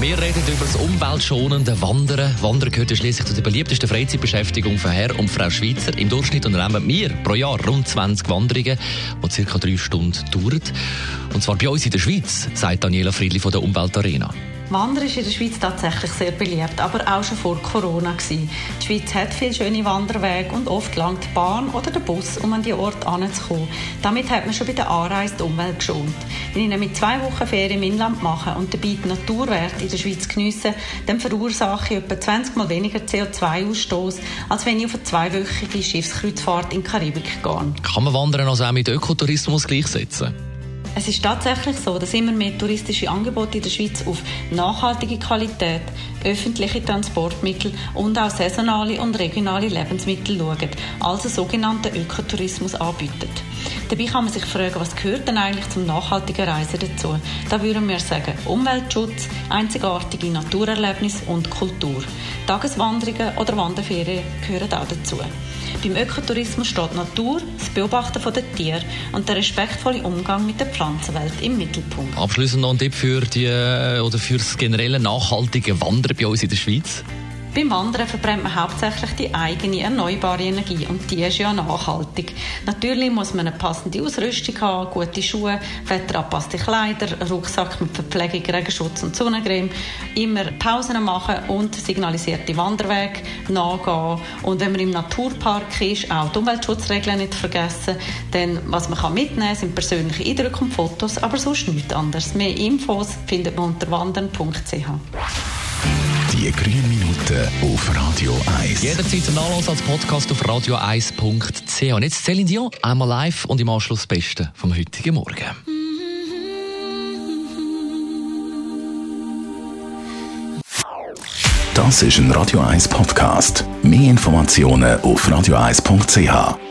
wir reden über das umweltschonende Wandern. Wandern gehört schließlich zu der beliebtesten Freizeitbeschäftigung von Herr und Frau Schweizer. Im Durchschnitt unternehmen wir pro Jahr rund 20 Wanderungen, die circa drei Stunden dauern. Und zwar bei uns in der Schweiz, sagt Daniela Friedli von der Umweltarena. Wandern ist in der Schweiz tatsächlich sehr beliebt, aber auch schon vor Corona. Die Schweiz hat viele schöne Wanderwege und oft langt die Bahn oder der Bus, um an die Ort anzukommen. Damit hat man schon bei der Anreise die Umwelt geschont. Wenn ich nämlich zwei Wochen Ferien im Inland mache und dabei die Naturwerte in der Schweiz geniesse, dann verursache ich etwa 20 Mal weniger CO2-Ausstoß, als wenn ich auf eine zweiwöchige Schiffskreuzfahrt in die Karibik gehe. Kann man Wandern also auch mit Ökotourismus gleichsetzen? Es ist tatsächlich so, dass immer mehr touristische Angebote in der Schweiz auf nachhaltige Qualität, öffentliche Transportmittel und auch saisonale und regionale Lebensmittel schauen, also sogenannten Ökotourismus anbieten. Dabei kann man sich fragen, was gehört denn eigentlich zum nachhaltigen Reisen dazu? Da würden wir sagen, Umweltschutz, einzigartige Naturerlebnis und Kultur. Tageswanderungen oder Wanderferien gehören auch dazu. Beim Ökotourismus steht Natur, das Beobachten der Tiere und der respektvolle Umgang mit der Pflanzenwelt im Mittelpunkt. Abschließend noch ein Tipp für die äh, oder für das generelle nachhaltige Wandern bei uns in der Schweiz. Beim Wandern verbrennt man hauptsächlich die eigene erneuerbare Energie und die ist ja nachhaltig. Natürlich muss man eine passende Ausrüstung haben, gute Schuhe, wetterabpasste Kleider, Rucksack mit Verpflegung, Regenschutz und Sonnencreme, immer Pausen machen und signalisierte Wanderwege nachgehen. Und wenn man im Naturpark ist, auch die Umweltschutzregeln nicht vergessen. Denn was man mitnehmen kann, sind persönliche Eindrücke und Fotos, aber sonst nichts anderes. Mehr Infos findet man unter wandern.ch. Die grünen Minuten auf Radio 1. Jederzeit zum Nachlass als Podcast auf radio1.ch. Und jetzt Céline Dion, einmal live und im Anschluss das Beste vom heutigen Morgen. Das ist ein Radio 1 Podcast. Mehr Informationen auf radio1.ch.